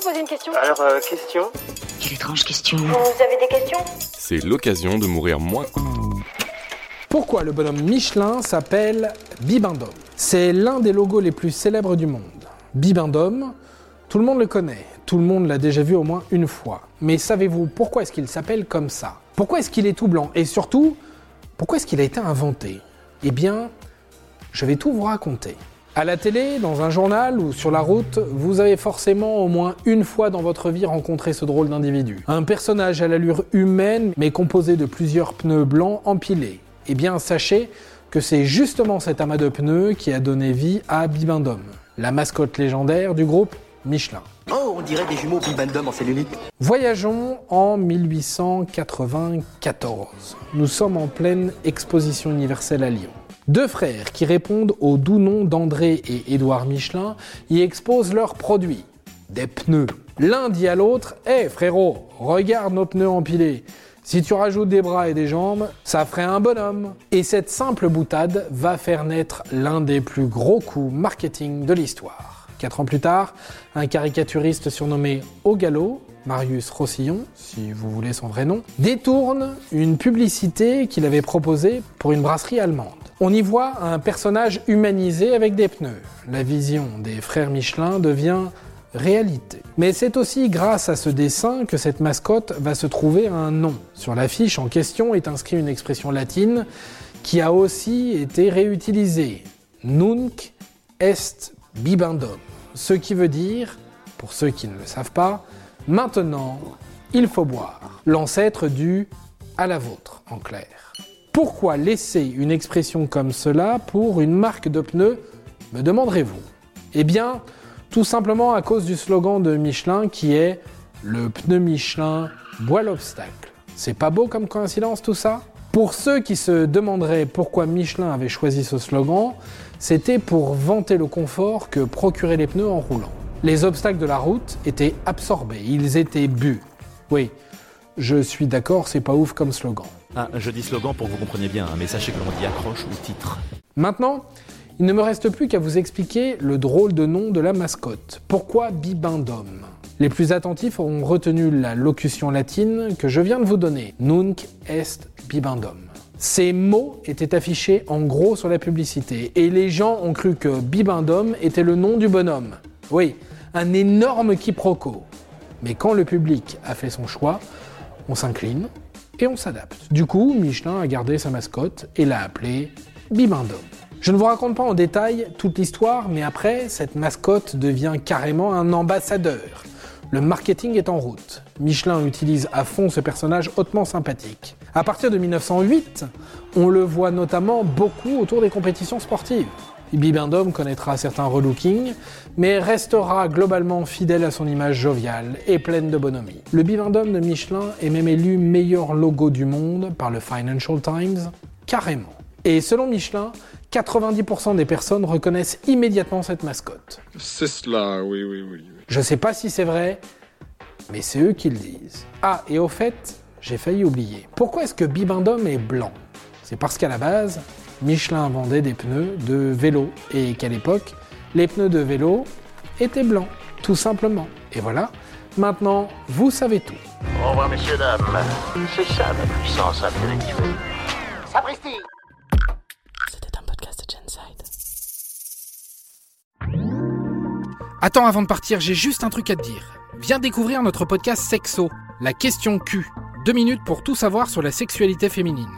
vous poser une question Alors, euh, question Quelle étrange question. Vous avez des questions? C'est l'occasion de mourir moins. Pourquoi le bonhomme Michelin s'appelle Bibendum? C'est l'un des logos les plus célèbres du monde. Bibendum, tout le monde le connaît, tout le monde l'a déjà vu au moins une fois. Mais savez-vous pourquoi est-ce qu'il s'appelle comme ça? Pourquoi est-ce qu'il est tout blanc? Et surtout, pourquoi est-ce qu'il a été inventé? Eh bien, je vais tout vous raconter. À la télé, dans un journal ou sur la route, vous avez forcément au moins une fois dans votre vie rencontré ce drôle d'individu. Un personnage à l'allure humaine mais composé de plusieurs pneus blancs empilés. Eh bien, sachez que c'est justement cet amas de pneus qui a donné vie à Bibendum, la mascotte légendaire du groupe Michelin. Oh, on dirait des jumeaux Bibendum en cellulite. Voyageons en 1894. Nous sommes en pleine exposition universelle à Lyon. Deux frères qui répondent au doux nom d'André et Édouard Michelin y exposent leurs produits, des pneus. L'un dit à l'autre Hé frérot, regarde nos pneus empilés. Si tu rajoutes des bras et des jambes, ça ferait un bonhomme. Et cette simple boutade va faire naître l'un des plus gros coups marketing de l'histoire. Quatre ans plus tard, un caricaturiste surnommé Au Galop, Marius Rossillon, si vous voulez son vrai nom, détourne une publicité qu'il avait proposée pour une brasserie allemande. On y voit un personnage humanisé avec des pneus. La vision des frères Michelin devient réalité. Mais c'est aussi grâce à ce dessin que cette mascotte va se trouver un nom. Sur l'affiche en question est inscrit une expression latine qui a aussi été réutilisée. Nunc est bibendum. Ce qui veut dire, pour ceux qui ne le savent pas, maintenant il faut boire. L'ancêtre du à la vôtre en clair. Pourquoi laisser une expression comme cela pour une marque de pneus, me demanderez-vous? Eh bien, tout simplement à cause du slogan de Michelin qui est Le pneu Michelin boit l'obstacle. C'est pas beau comme coïncidence tout ça? Pour ceux qui se demanderaient pourquoi Michelin avait choisi ce slogan, c'était pour vanter le confort que procuraient les pneus en roulant. Les obstacles de la route étaient absorbés, ils étaient bu. Oui, je suis d'accord, c'est pas ouf comme slogan. Ah, je dis slogan pour que vous compreniez bien, hein, mais sachez que l'on dit accroche ou titre. Maintenant, il ne me reste plus qu'à vous expliquer le drôle de nom de la mascotte. Pourquoi Bibendum Les plus attentifs auront retenu la locution latine que je viens de vous donner. Nunc est Bibendum. Ces mots étaient affichés en gros sur la publicité et les gens ont cru que Bibendum était le nom du bonhomme. Oui, un énorme quiproquo. Mais quand le public a fait son choix, on s'incline et on s'adapte. Du coup, Michelin a gardé sa mascotte et l'a appelée Bibendum. Je ne vous raconte pas en détail toute l'histoire, mais après, cette mascotte devient carrément un ambassadeur. Le marketing est en route. Michelin utilise à fond ce personnage hautement sympathique. À partir de 1908, on le voit notamment beaucoup autour des compétitions sportives. Bibendum connaîtra certains relookings, mais restera globalement fidèle à son image joviale et pleine de bonhomie. Le Bibendum de Michelin est même élu meilleur logo du monde par le Financial Times, carrément. Et selon Michelin, 90% des personnes reconnaissent immédiatement cette mascotte. C'est cela, oui, oui, oui. Je sais pas si c'est vrai, mais c'est eux qui le disent. Ah, et au fait, j'ai failli oublier. Pourquoi est-ce que Bibendum est blanc? C'est parce qu'à la base, Michelin vendait des pneus de vélo et qu'à l'époque, les pneus de vélo étaient blancs, tout simplement. Et voilà, maintenant, vous savez tout. Au revoir, messieurs, dames. C'est ça la puissance intellectuelle. Sapristi C'était un podcast de Genside. Attends, avant de partir, j'ai juste un truc à te dire. Viens découvrir notre podcast Sexo, la question Q. Deux minutes pour tout savoir sur la sexualité féminine.